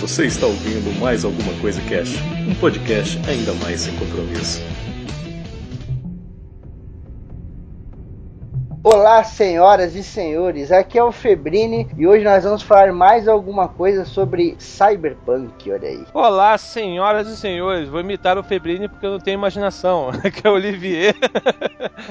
Você está ouvindo mais alguma coisa Cash, um podcast ainda mais sem compromisso. Olá, senhoras e senhores, aqui é o Febrini e hoje nós vamos falar mais alguma coisa sobre Cyberpunk, olha aí. Olá, senhoras e senhores, vou imitar o Febrini porque eu não tenho imaginação, que é o Olivier.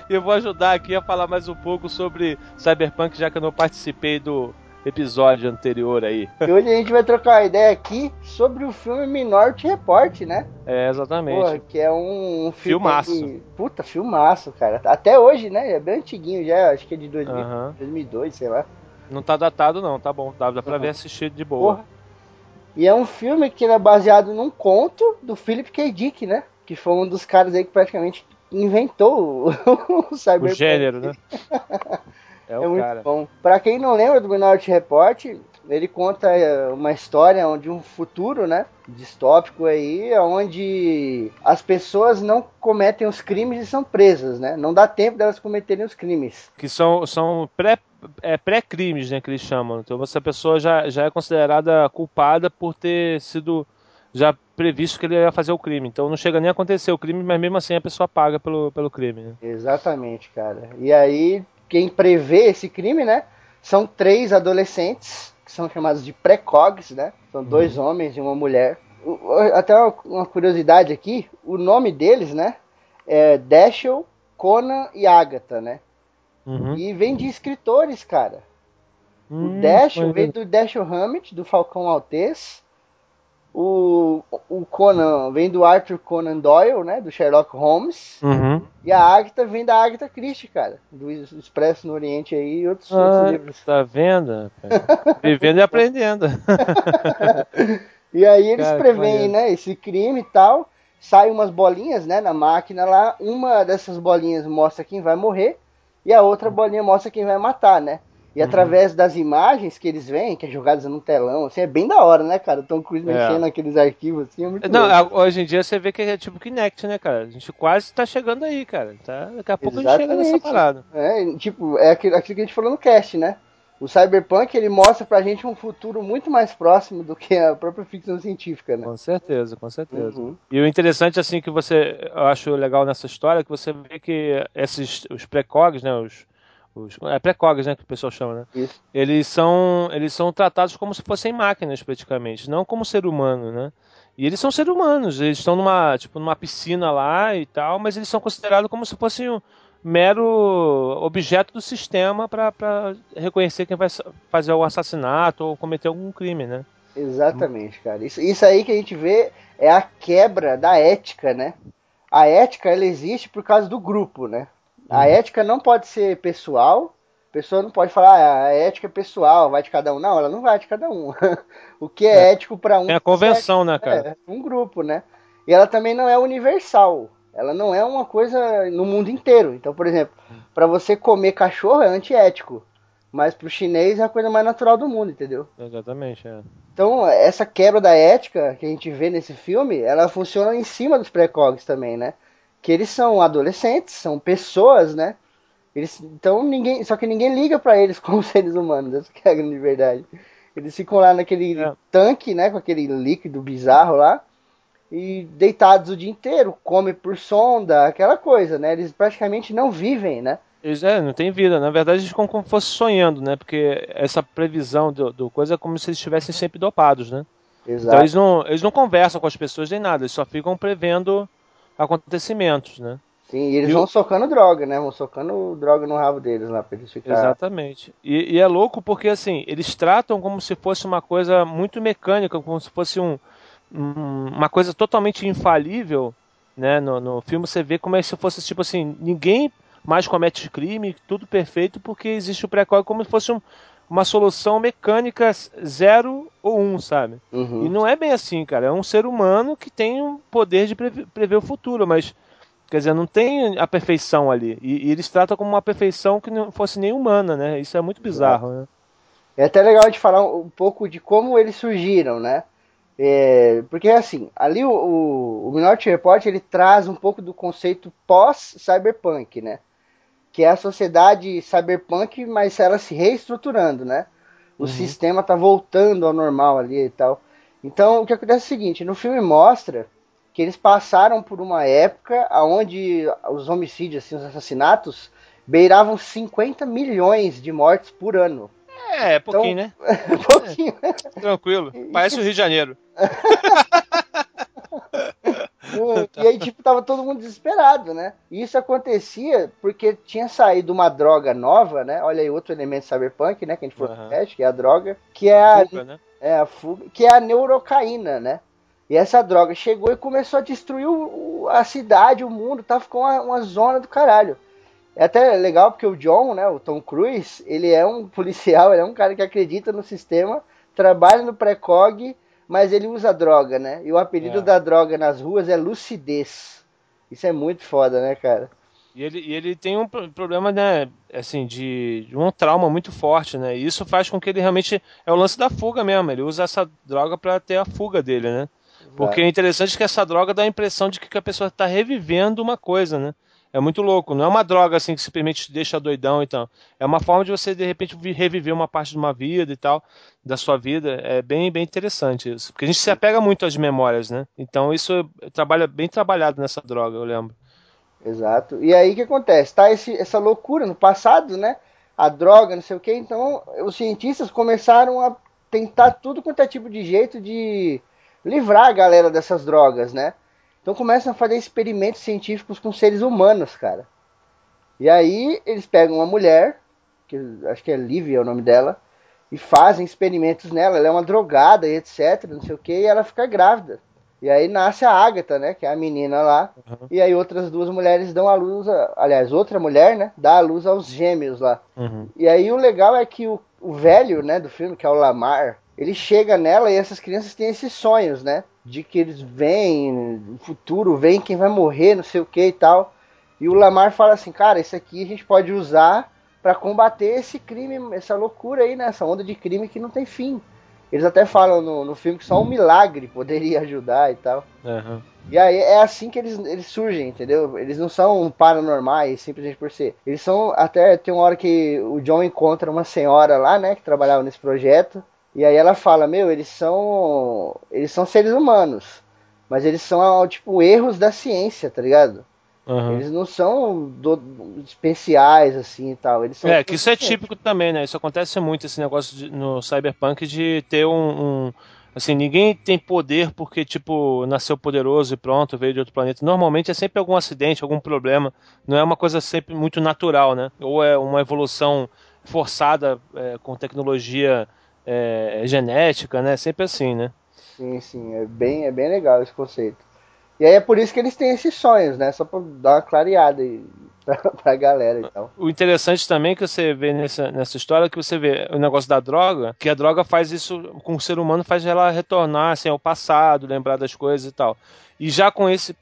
e eu vou ajudar aqui a falar mais um pouco sobre Cyberpunk, já que eu não participei do episódio anterior aí. E hoje a gente vai trocar uma ideia aqui sobre o filme Minority Report, né? É, exatamente. Porra, que é um, um filme Filmaço. que- Puta, filmaço, cara. Até hoje, né? É bem antiguinho já, acho que é de 2000, Aham. 2002, sei lá. Não tá datado não, tá bom, dá, dá pra Uhum. ver assistir de boa. Porra. E é um filme que é baseado num conto do Philip K. Dick, né? Que foi um dos caras aí que praticamente inventou o, o O Cyberpunk. gênero, né? É É o muito cara. bom. Pra quem não lembra do Minority Report, ele conta é, uma história onde um futuro, né, distópico aí, onde as pessoas não cometem os crimes e são presas, né? Não dá tempo delas cometerem os crimes. Que são, são pré, é, pré-crimes, né, que eles chamam. Então essa pessoa já, já é considerada culpada por ter sido já previsto que ele ia fazer o crime. Então não chega nem a acontecer o crime, mas mesmo assim a pessoa paga pelo, pelo crime, né? Exatamente, cara. E aí, quem prevê esse crime, né, são três adolescentes, que são chamados de precogs, né? São dois homens e uma mulher. O- o- Até uma, curiosidade aqui, o nome deles, né, é Dashiell, Conan e Agatha, né? Uhum. E vem de escritores, cara. O Hum, Dashiell maneiro. veio do Dashiell Hammett, do Falcão Maltês. O, o Conan vem do Arthur Conan Doyle, né? Do Sherlock Holmes. Uhum. E a Agatha vem da Agatha Christie, cara. Do Expresso no Oriente aí e outros, Ah, outros livros. tá vendo? Vivendo e aprendendo. E aí eles Cara, preveem, né, esse crime e tal. Saem umas bolinhas, né, na máquina lá. Uma dessas bolinhas mostra quem vai morrer. E a outra bolinha mostra quem vai matar, né? E Uhum. através das imagens que eles veem, que é jogadas no telão, assim, é bem da hora, né, cara? O Tom Cruise É. mexendo naqueles arquivos, assim, é muito Não, louco. hoje em dia você vê que é tipo Kinect, né, cara? A gente quase tá chegando aí, cara. Tá? Daqui a pouco a gente chega nessa Exatamente. parada. É, tipo, é aquilo, aquilo que a gente falou no cast, né? O Cyberpunk, ele mostra pra gente um futuro muito mais próximo do que a própria ficção científica, né? Com certeza, com certeza. Uhum. E o interessante, assim, que você, eu acho legal nessa história, é que você vê que esses, os precogs, né, os, os é precogs, né, que o pessoal chama, né, Isso. eles são, eles são tratados como se fossem máquinas, praticamente, não como ser humano, né, e eles são seres humanos, eles estão numa, tipo, numa piscina lá e tal, mas eles são considerados como se fossem um mero objeto do sistema para reconhecer quem vai fazer o assassinato ou cometer algum crime, né. Exatamente, cara. Isso, isso aí que a gente vê é a quebra da ética, né? A ética, ela existe por causa do grupo, né? A ética não pode ser pessoal. A pessoa não pode falar, ah, a ética é pessoal, vai de cada um. Não, ela não vai de cada um. o que é, ético para um É a convenção, né, cara? é um grupo, né? E ela também não é universal. Ela não é uma coisa no mundo inteiro. Então, por exemplo, para você comer cachorro é antiético. Mas pro chinês é a coisa mais natural do mundo, entendeu? Exatamente, é. Então, essa quebra da ética que a gente vê nesse filme, ela funciona em cima dos precogs também, né? Que eles são adolescentes, são pessoas, né? Eles, então ninguém, só que ninguém liga pra eles como seres humanos, essa é a grande verdade. Eles ficam lá naquele É. tanque, né, com aquele líquido bizarro lá, e deitados o dia inteiro, come por sonda, aquela coisa, né? Eles praticamente não vivem, né? Eles, é, não tem vida. Na verdade, eles ficam como se fosse sonhando, né? Porque essa previsão do, do coisa é como se eles estivessem sempre dopados, né? Então Exato. eles não, eles não conversam com as pessoas nem nada, eles só ficam prevendo acontecimentos, né? Sim, e eles E o- vão socando droga, né? Vão socando droga no rabo deles lá pra eles ficarem. Exatamente. E, e é louco porque, assim, eles tratam como se fosse uma coisa muito mecânica, como se fosse um, um- uma coisa totalmente infalível, né? No, no filme você vê como é se fosse, tipo assim, ninguém mais comete crime, tudo perfeito, porque existe o pré-código como se fosse um- uma solução mecânica zero ou um, sabe? Uhum. E não é bem assim, cara. É um ser humano que tem um poder de prever, o futuro, mas quer dizer, não tem a perfeição ali. E, e eles tratam como uma perfeição que não fosse nem humana, né? Isso é muito bizarro, né? É até legal de falar um pouco de como eles surgiram, né? É, porque assim, ali o, o, o Minority Report ele traz um pouco do conceito pós-cyberpunk, né? Que é a sociedade cyberpunk, mas ela se reestruturando, né? O Uhum. sistema tá voltando ao normal ali e tal. Então, o que acontece é o seguinte, no filme mostra que eles passaram por uma época onde os homicídios, assim, os assassinatos, beiravam 50 milhões de mortes por ano. É, pouquinho, então, né? pouquinho. É, tranquilo. Parece o Rio de Janeiro. e aí, tipo, tava todo mundo desesperado, né? E isso acontecia porque tinha saído uma droga nova, né? Olha aí, outro elemento cyberpunk, né? Que a gente falou uhum. que é a droga, que é a, fuga, né? é a fuga, que é a neurocaína, né? E essa droga chegou e começou a destruir o, a cidade, o mundo, tá? Ficou uma, uma zona do caralho. É até legal porque o John, né, o Tom Cruise, ele é um policial, ele é um cara que acredita no sistema, trabalha no precog, mas ele usa droga, né? E o apelido é. da droga nas ruas é lucidez. Isso é muito foda, né, cara? E ele, e ele tem um problema, né, assim, de, de, um trauma muito forte, né? E isso faz com que ele realmente é o lance da fuga mesmo. Ele usa essa droga para ter a fuga dele, né? Porque é interessante que essa droga dá a impressão de que a pessoa está revivendo uma coisa, né? É muito louco. Não é uma droga assim que simplesmente te deixa doidão então. É uma forma de você de repente reviver uma parte de uma vida e tal, da sua vida. É bem bem interessante isso, porque a gente se apega muito às memórias, né? Então isso trabalha bem trabalhado nessa droga, eu lembro. Exato. E aí o que acontece? Tá esse, essa loucura no passado, né? A droga, não sei o que. Então os cientistas começaram a tentar tudo quanto é tipo de jeito de livrar a galera dessas drogas, né? Então começam a fazer experimentos científicos com seres humanos, cara. E aí eles pegam uma mulher, que acho que é Livia é o nome dela, e fazem experimentos nela. Ela é uma drogada e etc, não sei o que, e ela fica grávida. E aí nasce a Agatha, né, que é a menina lá. Uhum. E aí outras duas mulheres dão a luz, a, aliás, outra mulher, né, dá a luz aos gêmeos lá. Uhum. E aí o legal é que o, o velho, né, do filme, que é o Lamar, ele chega nela e essas crianças têm esses sonhos, né? De que eles veem no futuro, veem quem vai morrer, não sei o que e tal. E o Lamar fala assim, cara, isso aqui a gente pode usar para combater esse crime, essa loucura aí, né? Essa onda de crime que não tem fim. Eles até falam no, no filme que só um milagre poderia ajudar e tal. Uhum. E aí é assim que eles, eles surgem, entendeu? Eles não são paranormais simplesmente por ser. Eles são. Até tem uma hora que o John encontra uma senhora lá, né? Que trabalhava nesse projeto. E aí ela fala, meu, eles são. Eles são seres humanos. Mas eles são, tipo, erros da ciência, tá ligado? Uhum. Eles não são do, especiais, assim e tal. Eles são é, que isso é típico também, né? Isso acontece muito, esse negócio de, no Cyberpunk de ter um, um, Assim, ninguém tem poder porque, tipo, nasceu poderoso e pronto, veio de outro planeta. Normalmente é sempre algum acidente, algum problema. Não é uma coisa sempre muito natural, né? Ou é uma evolução forçada é, com tecnologia é, genética, né? Sempre assim, né? Sim, sim, é bem, é bem legal esse conceito. E aí é por isso que eles têm esses sonhos, né? Só pra dar uma clareada aí pra, pra galera e tal. O interessante também que você vê nessa, nessa história é que você vê o negócio da droga, que a droga faz isso com o ser humano, faz ela retornar assim, ao passado, lembrar das coisas e tal. E já com esse,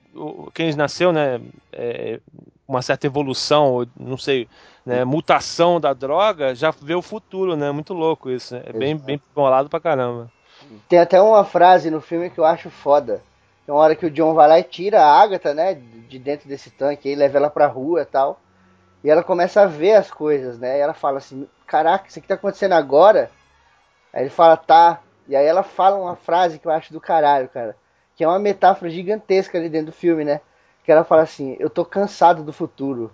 quem nasceu, né? É, uma certa evolução, não sei, né, mutação da droga, já vê o futuro, né? Muito louco isso. Né? É bem, bem bolado pra caramba. Tem até uma frase no filme que eu acho foda. Tem uma hora que o John vai lá e tira a Agatha, né, de dentro desse tanque e leva ela pra rua e tal. E ela começa a ver as coisas, né? E ela fala assim: Caraca, isso aqui tá acontecendo agora? Aí ele fala: Tá. E aí ela fala uma frase que eu acho do caralho, cara. Que é uma metáfora gigantesca ali dentro do filme, né? Que ela fala assim: Eu tô cansado do futuro.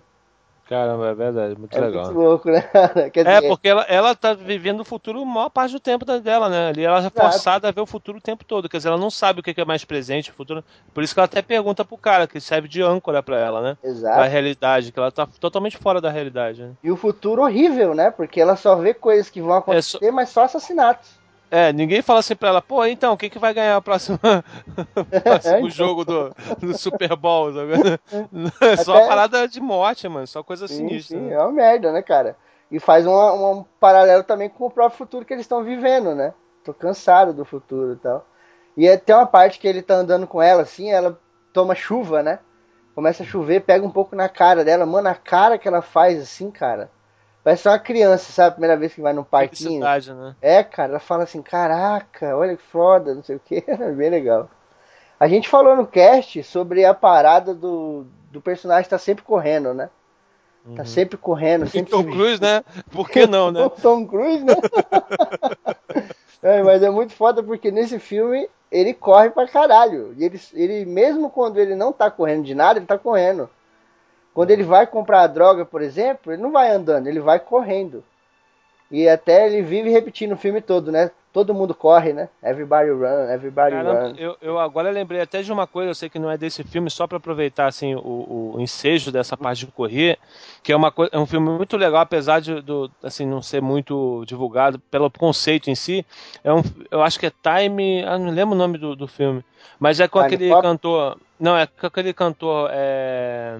Caramba, é verdade, muito é legal. Muito louco, né? Quer é, dizer... porque ela, ela tá vivendo o futuro a maior parte do tempo dela, né? Ali ela é forçada a ver o futuro o tempo todo. Quer dizer, ela não sabe o que é mais presente, o futuro. Por isso que ela até pergunta pro cara, que serve de âncora para ela, né? Exato. Pra realidade, que ela tá totalmente fora da realidade. Né? E o futuro horrível, né? Porque ela só vê coisas que vão acontecer, é só... mas só assassinatos. É, ninguém fala assim pra ela, pô, então, quem que vai ganhar o próximo, próximo então. jogo do, do Super Bowl? É só Até... parada de morte, mano, só coisa sim, sinistra. Sim, né? é uma merda, né, cara? E faz um, um paralelo também com o próprio futuro que eles estão vivendo, né? Tô cansado do futuro e tal. E é, tem uma parte que ele tá andando com ela, assim, ela toma chuva, né? Começa a chover, pega um pouco na cara dela. Mano, a cara que ela faz assim, cara Parece uma criança, sabe? Primeira vez que vai num parquinho. Né? É, cara, ela fala assim, caraca, olha que foda, não sei o que, é bem legal. A gente falou no cast sobre a parada do, do personagem estar tá sempre correndo, né? Tá uhum. Tá sempre correndo, sempre. Tom Cruise, né? Por que não, né? Tom Cruise, né? É, mas é muito foda porque nesse filme ele corre pra caralho. E ele, ele, mesmo quando ele não tá correndo de nada, ele tá correndo. Quando ele vai comprar a droga, por exemplo, ele não vai andando, ele vai correndo. E até ele vive repetindo o filme todo, né? Todo mundo corre, né? Everybody run, everybody Caramba, run. eu, eu agora lembrei até de uma coisa, eu sei que não é desse filme, só para aproveitar assim o, o ensejo dessa parte de correr, que é uma é um filme muito legal, apesar de do, assim não ser muito divulgado pelo conceito em si. É um, eu acho que é Time, eu não lembro o nome do, do filme, mas é com Time aquele Pop? cantor, não é com aquele cantor é,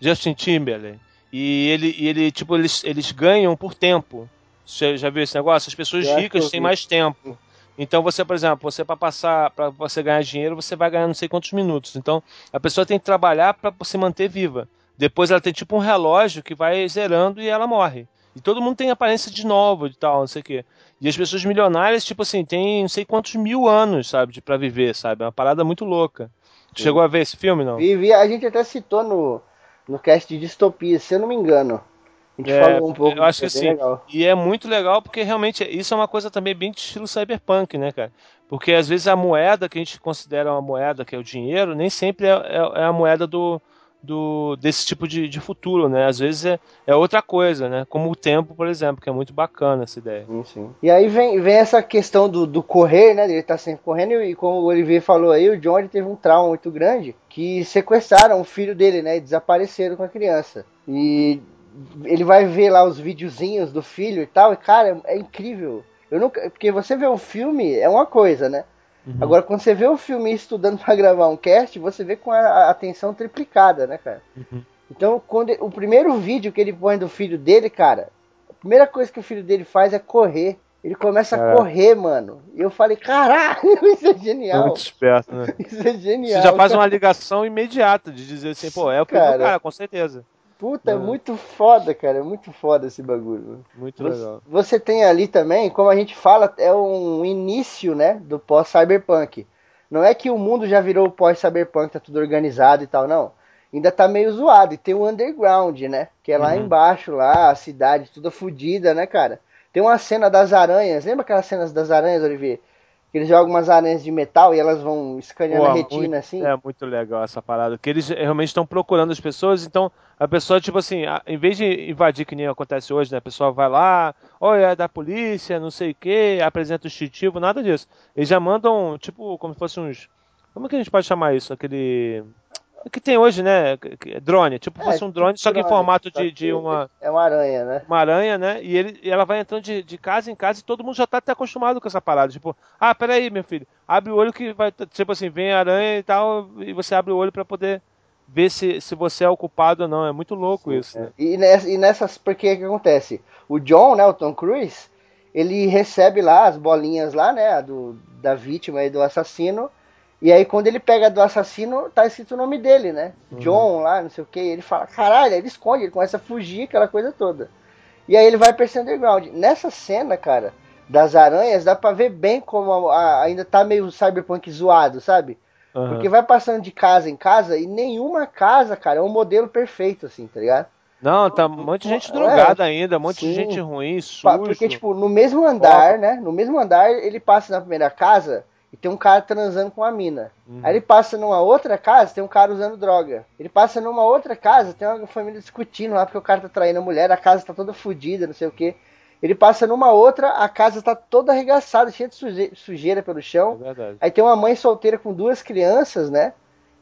Justin Timberlake. E ele, e ele tipo eles, eles ganham por tempo. Você já viu esse negócio? As pessoas Eu ricas têm mais tempo. Então você, por exemplo, você para passar, para você ganhar dinheiro, você vai ganhar não sei quantos minutos. Então a pessoa tem que trabalhar para se manter viva. Depois ela tem tipo um relógio que vai zerando e ela morre. E todo mundo tem aparência de novo e tal, não sei o quê. E as pessoas milionárias, tipo assim, tem não sei quantos mil anos, sabe, de para viver, sabe? É uma parada muito louca. Tu chegou a ver esse filme, não? E, a gente até citou no, no cast de distopia, se eu não me engano. A gente É, falou um pouco eu acho que é sim. legal. E é muito legal porque realmente isso é uma coisa também bem de estilo cyberpunk, né, cara? Porque às vezes a moeda que a gente considera uma moeda, que é o dinheiro, nem sempre é, é- é a moeda do, do desse tipo de, de futuro, né? Às vezes é, é outra coisa, né? Como o tempo, por exemplo, que é muito bacana essa ideia. Sim, sim. E aí vem, vem essa questão do, do correr, né? Ele tá sempre correndo e como o Olivier falou aí, o John teve um trauma muito grande que sequestraram o filho dele, né? E desapareceram com a criança. E ele vai ver lá os videozinhos do filho e tal, e cara, é incrível. Eu nunca, porque você vê um filme é uma coisa, né? Agora quando você vê o filme estudando pra gravar um cast, você vê com a, atenção triplicada, né, cara? Uhum. Então, quando o primeiro vídeo que ele põe do filho dele, cara, a primeira coisa que o filho dele faz é correr. Ele começa a correr, mano. E eu falei, caralho, isso é genial. Muito esperto, né? Isso é genial. Você já faz uma ligação imediata de dizer assim, pô, é o filho do Cara. cara, com certeza. Puta, é muito foda, cara. É muito foda esse bagulho. Muito Você, legal. você tem ali também, como a gente fala, é um início, né, do pós-cyberpunk. Não é que o mundo já virou pós-cyberpunk, tá tudo organizado e tal, não. Ainda tá meio zoado. E tem o underground, né? Que é lá Uhum. embaixo, lá, a cidade toda fodida, né, cara? Tem uma cena das aranhas. Lembra aquelas cenas das aranhas, Olivier? Que eles jogam umas aranhas de metal e elas vão escaneando Pô, a retina, muito- assim? É muito legal essa parada. Que eles realmente estão procurando as pessoas, então a pessoa, tipo assim, a- em vez de invadir que nem acontece hoje, né? A pessoa vai lá, olha, é da polícia, não sei o que, apresenta o distintivo, nada disso. Eles já mandam, tipo, como se fosse uns. Como que a gente pode chamar isso? Aquele. O que tem hoje, né? Que- Drone, tipo, É, fosse um drone, só que em drone, formato só de, de uma, É uma aranha, né? uma aranha, né? E, ele, e ela vai entrando de, de casa em casa e todo mundo já tá até acostumado com essa parada. Tipo, ah, peraí, meu filho, abre o olho que vai. Tipo assim, vem a aranha e tal, e você abre o olho pra poder ver se, se você é o culpado ou não. É muito louco isso, né? E, ness- e nessas, porque o que acontece? O John, né, o Tom Cruise, ele recebe lá as bolinhas lá, né, do, da vítima e do assassino. E aí quando ele pega do assassino, tá escrito o nome dele, né? John lá, não sei o que. Ele fala, caralho, ele esconde, ele começa a fugir, aquela coisa toda. E aí ele vai pra esse underground. Nessa cena, cara, das aranhas, dá pra ver bem como a- a- ainda tá meio cyberpunk zoado, sabe? Aham. Porque vai passando de casa em casa e nenhuma casa, cara, é um modelo perfeito, assim, tá ligado? Não, tá um monte de gente É, drogada ainda, um monte de sim. gente ruim, sujo. Porque, tipo, no mesmo andar, né? No mesmo andar, ele passa na primeira casa e tem um cara transando com a mina. Uhum. Aí ele passa numa outra casa, tem um cara usando droga. Ele passa numa outra casa, tem uma família discutindo lá porque o cara tá traindo a mulher, a casa tá toda fodida, não sei o que. Ele passa numa outra, a casa tá toda arregaçada, cheia de suje- sujeira pelo É chão. verdade. Aí tem uma mãe solteira com duas crianças, né?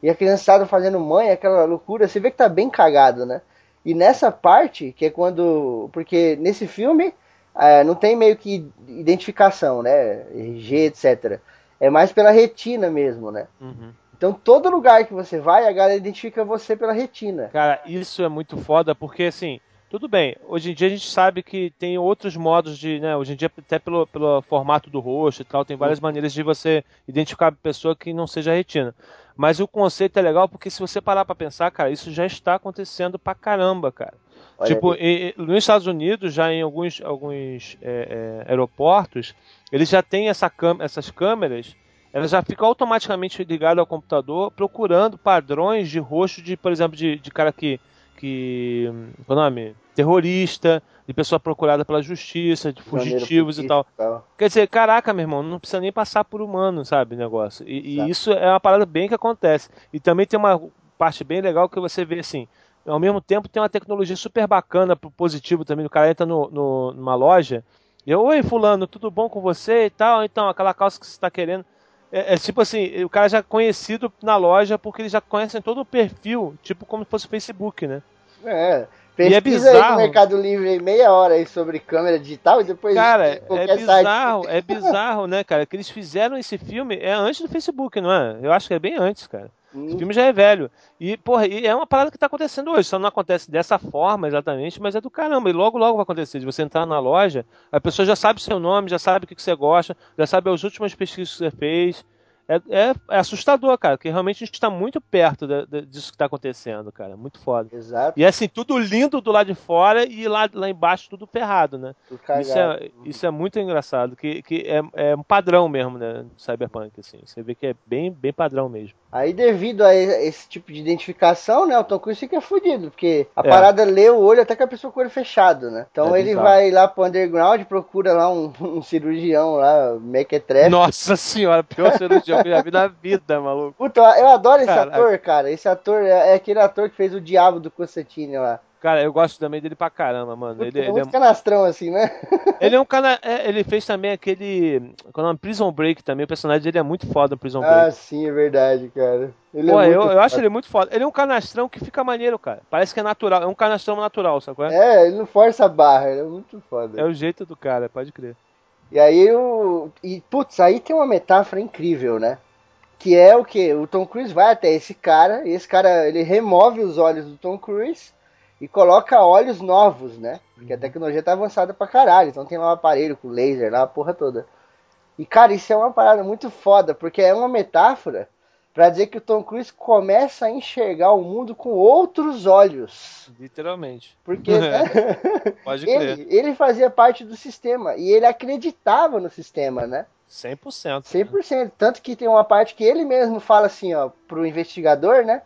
E a criançada fazendo mãe, aquela loucura. Você vê que tá bem cagado, né? E nessa parte, que é quando. Porque nesse filme é, não tem meio que identificação, né? RG, etc. É mais pela retina mesmo, né? Uhum. Então todo lugar que você vai, a galera identifica você pela retina. Cara, isso é muito foda porque assim, tudo bem, hoje em dia a gente sabe que tem outros modos de, né, hoje em dia até pelo, pelo formato do rosto e tal, tem várias maneiras de você identificar a pessoa que não seja retina. Mas o conceito é legal porque se você parar pra pensar, cara, isso já está acontecendo pra caramba, cara. Olha tipo, e- e nos Estados Unidos, já em alguns, alguns é, é, aeroportos, eles já têm essa essas câmeras, elas já ficam automaticamente ligadas ao computador, procurando padrões de rosto de, por exemplo, de, de cara que, que. Qual é o nome? Terrorista, de pessoa procurada pela justiça, de fugitivos e tal. tal. Quer dizer, caraca, meu irmão, não precisa nem passar por humano, sabe, negócio. E, e isso é uma parada bem que acontece. E também tem uma parte bem legal que você vê assim. Ao mesmo tempo tem uma tecnologia super bacana pro positivo também. O cara entra no, no, numa loja e eu, oi fulano, tudo bom com você e tal? Então, aquela calça que você está querendo. É, é, tipo assim, o cara já é conhecido na loja porque eles já conhecem todo o perfil, tipo como se fosse o Facebook, né? É. Pesquisa e é bizarro. aí no Mercado Livre meia hora aí sobre câmera digital e depois. Cara, é bizarro, site. é bizarro, né, cara? Que eles fizeram esse filme é antes do Facebook, não é? Eu acho que é bem antes, cara. Hum. O filme já é velho. E, porra, e é uma parada que tá acontecendo hoje. Só não acontece dessa forma exatamente, mas é do caramba. E logo, logo vai acontecer. De você entrar na loja, a pessoa já sabe o seu nome, já sabe o que, que você gosta, já sabe as últimas pesquisas que você fez. É, é, é, assustador, cara, porque realmente a gente está muito perto de, de, disso que está acontecendo, cara. Muito foda. Exato. E é assim, tudo lindo do lado de fora e lá, lá embaixo tudo ferrado, né? Isso é, isso é muito engraçado, que, que é, é um padrão mesmo, né? Cyberpunk, assim. Você vê que é bem, bem padrão mesmo. Aí, devido a esse tipo de identificação, né, o Tom Cruise fica fudido, porque a é. parada lê o olho até que a pessoa com o olho fechado, né? Então é ele bizarro. vai lá pro underground, procura lá um, um cirurgião lá, mequetrefe. Nossa senhora, pior cirurgião eu já vi na vida, maluco. Puta, eu adoro esse Caraca. ator, cara. Esse ator é, é aquele ator que fez o Diabo do Constantine lá. Cara, eu gosto também dele pra caramba, mano. Ele, ele é um canastrão assim, né? ele é um cara. É, ele fez também aquele. Qual é o? Prison Break também. O personagem dele é muito foda no Prison Break. Ah, sim, é verdade, cara. Ele é Pô, é eu, eu acho ele muito foda. Ele é um canastrão que fica maneiro, cara. Parece que é natural. É um canastrão natural, sacou? É, ele não força a barra, ele é muito foda. É o jeito do cara, pode crer. E aí o. E, putz, aí tem uma metáfora incrível, né? Que é o que? O Tom Cruise vai até esse cara, e esse cara ele remove os olhos do Tom Cruise e coloca olhos novos, né? Porque a uhum. tecnologia tá avançada pra caralho. Então tem lá um aparelho com laser lá, a porra toda. E cara, isso é uma parada muito foda, porque é uma metáfora para dizer que o Tom Cruise começa a enxergar o mundo com outros olhos. Literalmente. Porque né? Pode crer. Ele, ele fazia parte do sistema e ele acreditava no sistema, né? 100%. 100%. Né? Tanto que tem uma parte que ele mesmo fala assim, ó, pro investigador, né?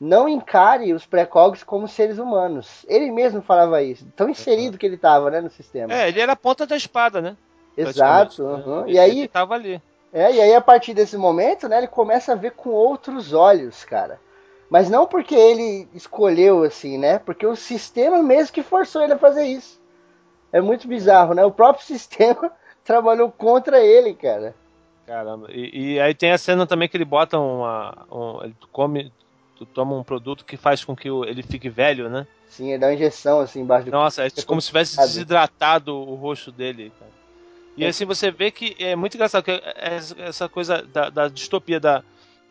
não encare os precogs como seres humanos. Ele mesmo falava isso, tão inserido que ele estava, né, no sistema. É, ele era a ponta da espada, né? Exato. Uhum. Né? E aí ele tava ali. É, e aí a partir desse momento, né, ele começa a ver com outros olhos, cara. Mas não porque ele escolheu assim, né? Porque o sistema mesmo que forçou ele a fazer isso. É muito bizarro, né? O próprio sistema trabalhou contra ele, cara. Caramba. E, e, aí tem a cena também que ele bota uma. Um, ele come, tu toma um produto que faz com que ele fique velho, né? Sim, ele dá uma injeção assim embaixo do Nossa, é como se tivesse desidratado o rosto dele, cara. E é. assim você vê que é muito engraçado que é essa coisa da, da distopia da,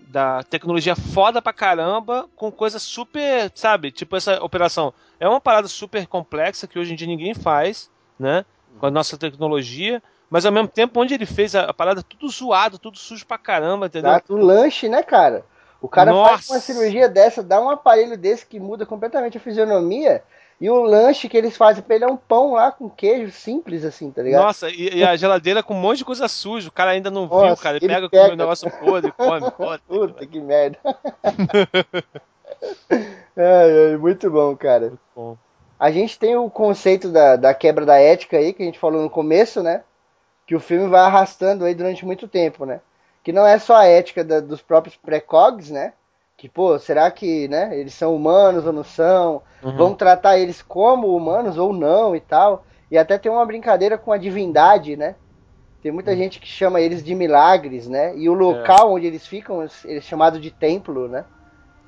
da tecnologia foda pra caramba com coisa super, sabe? Tipo essa operação. É uma parada super complexa que hoje em dia ninguém faz, né? Com a nossa tecnologia. Mas ao mesmo tempo, onde ele fez a, a parada tudo zoado, tudo sujo pra caramba, entendeu? Exato, o lanche, né, cara? O cara Nossa. faz uma cirurgia dessa, dá um aparelho desse que muda completamente a fisionomia. E o lanche que eles fazem pra ele é um pão lá com queijo simples, assim, tá ligado? Nossa, e, e a geladeira com um monte de coisa suja. O cara ainda não Nossa, viu, cara. Ele, ele pega, pega com o negócio podre e come. Puta, Puta que merda. é, é, muito bom, cara. Muito bom. A gente tem o conceito da, da quebra da ética aí, que a gente falou no começo, né? Que o filme vai arrastando aí durante muito tempo, né? Que não é só a ética da, dos próprios precogs, né? Que, pô, será que, né, eles são humanos ou não são? Uhum. Vão tratar eles como humanos ou não e tal. E até tem uma brincadeira com a divindade, né? Tem muita uhum. gente que chama eles de milagres, né? E o local é. onde eles ficam, eles é chamado de templo, né?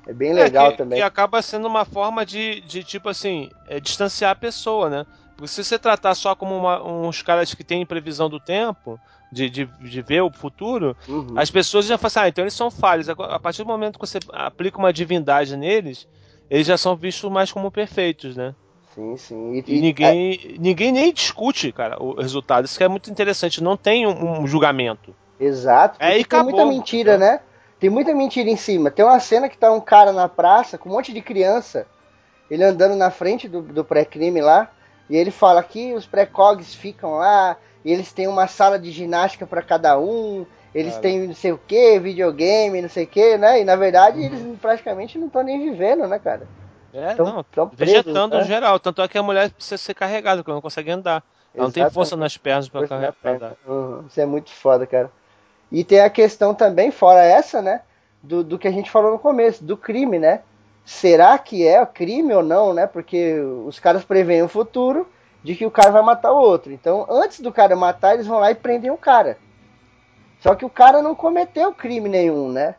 É bem legal é, que, também. Que acaba sendo uma forma de, de tipo assim, é, distanciar a pessoa, né? Porque se você tratar só como uma, uns caras que têm previsão do tempo, de, de, de ver o futuro, uhum. as pessoas já falam assim, ah, então eles são falhos. A partir do momento que você aplica uma divindade neles, eles já são vistos mais como perfeitos, né? Sim, sim. E, e ninguém, é... ninguém nem discute, cara, o resultado. Isso que é muito interessante. Não tem um, um julgamento. Exato. É, e tem muita mentira, né? Tem muita mentira em cima. Tem uma cena que tá um cara na praça com um monte de criança, ele andando na frente do, do pré-crime lá, e ele fala que os pré-cogs ficam lá, e eles têm uma sala de ginástica para cada um, eles Cara. têm não sei o que, videogame, não sei o que, né? E na verdade uhum. eles praticamente não estão nem vivendo, né, cara? É, tão, não, tão vegetando né? geral. Tanto é que a mulher precisa ser carregada, porque ela não consegue andar. Ela não tem força nas pernas para carregar. Uhum. Isso é muito foda, cara. E tem a questão também, fora essa, né? Do, do que a gente falou no começo, do crime, né? Será que é crime ou não, né? Porque os caras preveem o futuro de que o cara vai matar o outro. Então, antes do cara matar, eles vão lá e prendem o cara. Só que o cara não cometeu crime nenhum, né?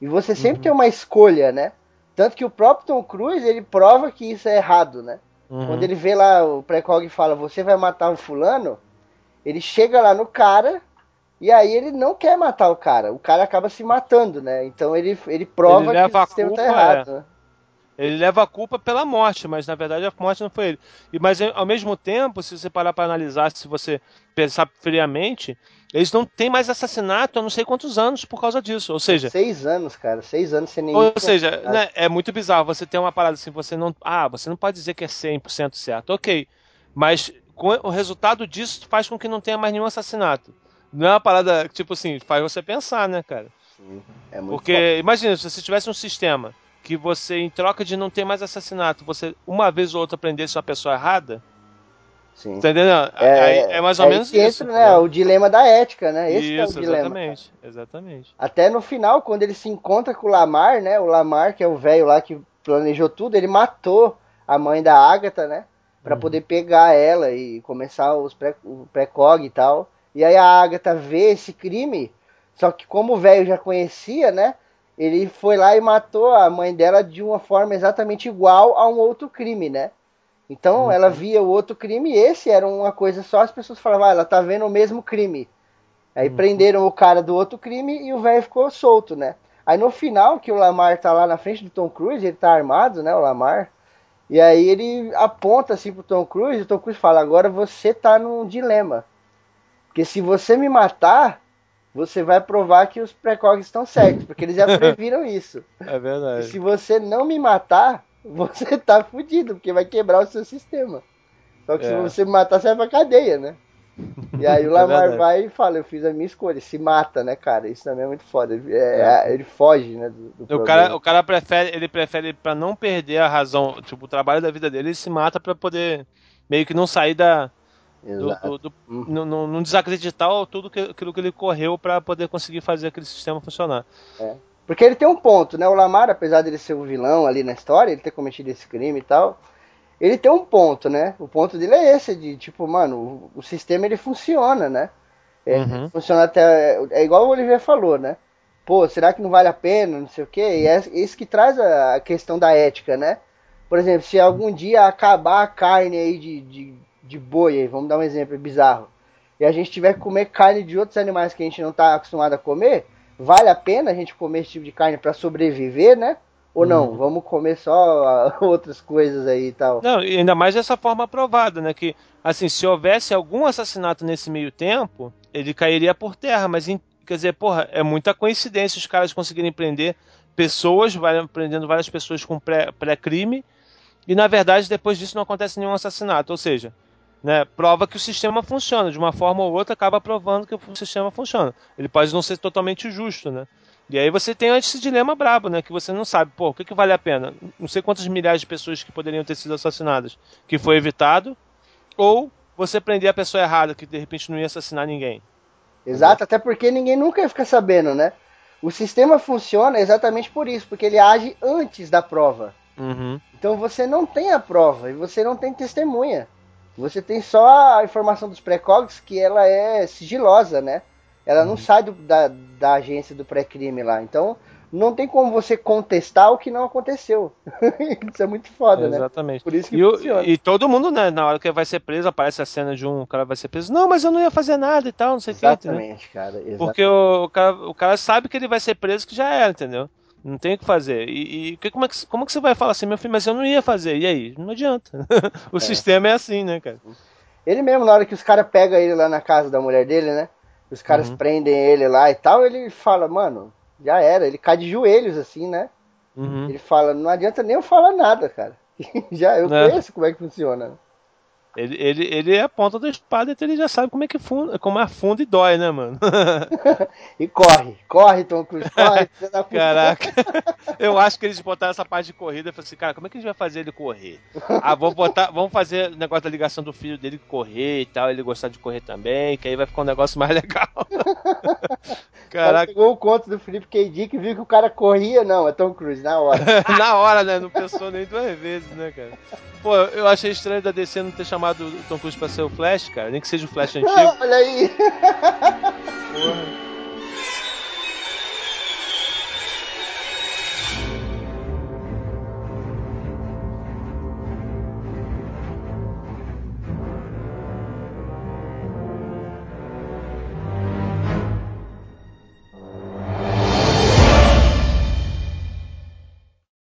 E você sempre uhum. tem uma escolha, né? Tanto que o próprio Tom Cruise, ele prova que isso é errado, né? Uhum. Quando ele vê lá, o Precog fala, você vai matar o fulano, ele chega lá no cara, e aí ele não quer matar o cara. O cara acaba se matando, né? Então ele, ele prova ele que o sistema tá culpa, tá errado. É. Né? Ele leva a culpa pela morte, mas na verdade a morte não foi ele. E, mas ao mesmo tempo, se você parar para analisar, se você pensar friamente, eles não têm mais assassinato há não sei quantos anos por causa disso. Ou seja. Seis anos, cara. Seis anos sem nenhum. Ou seja, né, é muito bizarro. Você tem uma parada assim, você não. Ah, você não pode dizer que é 100% certo. Ok. Mas com o resultado disso faz com que não tenha mais nenhum assassinato. Não é uma parada, tipo assim, faz você pensar, né, cara? Sim. É muito Porque, forte. imagina, se você tivesse um sistema que você, em troca de não ter mais assassinato, você uma vez ou outra prendesse uma pessoa errada. Sim. Tá entendendo? É, aí, é mais ou menos isso. Né, o dilema da ética, né? Esse isso, é o dilema. Exatamente, exatamente. Até no final, quando ele se encontra com o Lamar, né? O Lamar, que é o velho lá que planejou tudo, ele matou a mãe da Agatha, né? Pra uhum. poder pegar ela e começar os pré, o pré-cog e tal. E aí a Agatha vê esse crime, só que como o velho já conhecia, né? Ele foi lá e matou a mãe dela de uma forma exatamente igual a um outro crime, né? Então uhum. ela via o outro crime e esse era uma coisa só, as pessoas falavam, ah, ela tá vendo o mesmo crime. Aí uhum. prenderam o cara do outro crime e o velho ficou solto, né? Aí no final, que o Lamar tá lá na frente do Tom Cruise, ele tá armado, né, o Lamar, e aí ele aponta assim pro Tom Cruise, e o Tom Cruise fala, agora você tá num dilema. Porque se você me matar, você vai provar que os precogs estão certos, porque eles já previram isso. É verdade. E se você não me matar, você tá fudido, porque vai quebrar o seu sistema. Só que é. se você me matar, você vai pra cadeia, né? E aí o é Lamar é vai e fala, eu fiz a minha escolha, se mata, né, cara? Isso também é muito foda. É, é. Ele foge, né? Do, do o, cara, o cara prefere, ele prefere para não perder a razão, tipo, o trabalho da vida dele, ele se mata para poder meio que não sair da, do, do, uhum. não, não, desacreditar tudo que, aquilo que ele correu para poder conseguir fazer aquele sistema funcionar. É. Porque ele tem um ponto, né? O Lamar, apesar de ele ser o vilão ali na história, ele ter cometido esse crime e tal, ele tem um ponto, né? O ponto dele é esse, de tipo, mano, o, o sistema ele funciona, né? É, uhum. Funciona até. É igual o Olivier falou, né? Pô, será que não vale a pena? Não sei o quê. E é isso que traz a, a questão da ética, né? Por exemplo, se algum dia acabar a carne aí de, de de boi, aí, vamos dar um exemplo bizarro, e a gente tiver que comer carne de outros animais que a gente não está acostumado a comer, vale a pena a gente comer esse tipo de carne para sobreviver, né? Ou não? Uhum. Vamos comer só outras coisas aí e tal. Não, e ainda mais dessa forma aprovada, né? Que, assim, se houvesse algum assassinato nesse meio tempo, ele cairia por terra, mas, quer dizer, porra, é muita coincidência os caras conseguirem prender pessoas, prendendo várias pessoas com pré-crime, e na verdade depois disso não acontece nenhum assassinato. Ou seja, né, prova que o sistema funciona. De uma forma ou outra, acaba provando que o sistema funciona. Ele pode não ser totalmente justo, né? E aí você tem esse dilema brabo, né? Que você não sabe, pô, o que, que vale a pena? Não sei quantas milhares de pessoas que poderiam ter sido assassinadas, que foi evitado, ou você prender a pessoa errada, que de repente não ia assassinar ninguém. Exato, até porque ninguém nunca ia ficar sabendo, né? O sistema funciona exatamente por isso, porque ele age antes da prova. Uhum. Então você não tem a prova e você não tem testemunha. Você tem só a informação dos precogs que ela é sigilosa, né? Ela não uhum. sai do, da, da agência do pré-crime lá. Então, não tem como você contestar o que não aconteceu. isso é muito foda, né? Exatamente. Por isso que e, funciona. e todo mundo, né, na hora que vai ser preso, aparece a cena de um cara vai ser preso. Não, mas eu não ia fazer nada e tal, não sei o que. Exatamente, cara. Exatamente. Porque o, o, cara, o cara sabe que ele vai ser preso que já era, entendeu? Não tem o que fazer. E, e como, é que, como é que você vai falar assim, meu filho, mas eu não ia fazer? E aí? Não adianta. o é. sistema é assim, né, cara? Ele mesmo, na hora que os caras pegam ele lá na casa da mulher dele, né? Os caras uhum. prendem ele lá e tal, ele fala, mano, já era. Ele cai de joelhos, assim, né? Uhum. Ele fala, não adianta nem eu falar nada, cara. já, eu é. conheço como é que funciona. Ele, ele, ele é a ponta da espada, então ele já sabe como é que funda, como afunda e dói, né, mano? e corre, corre, Tom Cruise, corre. Caraca, eu acho que eles botaram essa parte de corrida e falaram assim, cara, como é que a gente vai fazer ele correr? Ah, vamos botar, vamos fazer o negócio da ligação do filho dele correr e tal, ele gostar de correr também, que aí vai ficar um negócio mais legal. Caraca. Pegou o conto do Felipe K. Dick e viu que o cara corria, não, é Tom Cruise, na hora. na hora, né? Não pensou nem duas vezes, né, cara? Pô, eu achei estranho da DC não ter chamado o Tom Cruise pra ser o Flash, cara. Nem que seja o Flash antigo. Olha aí! Porra.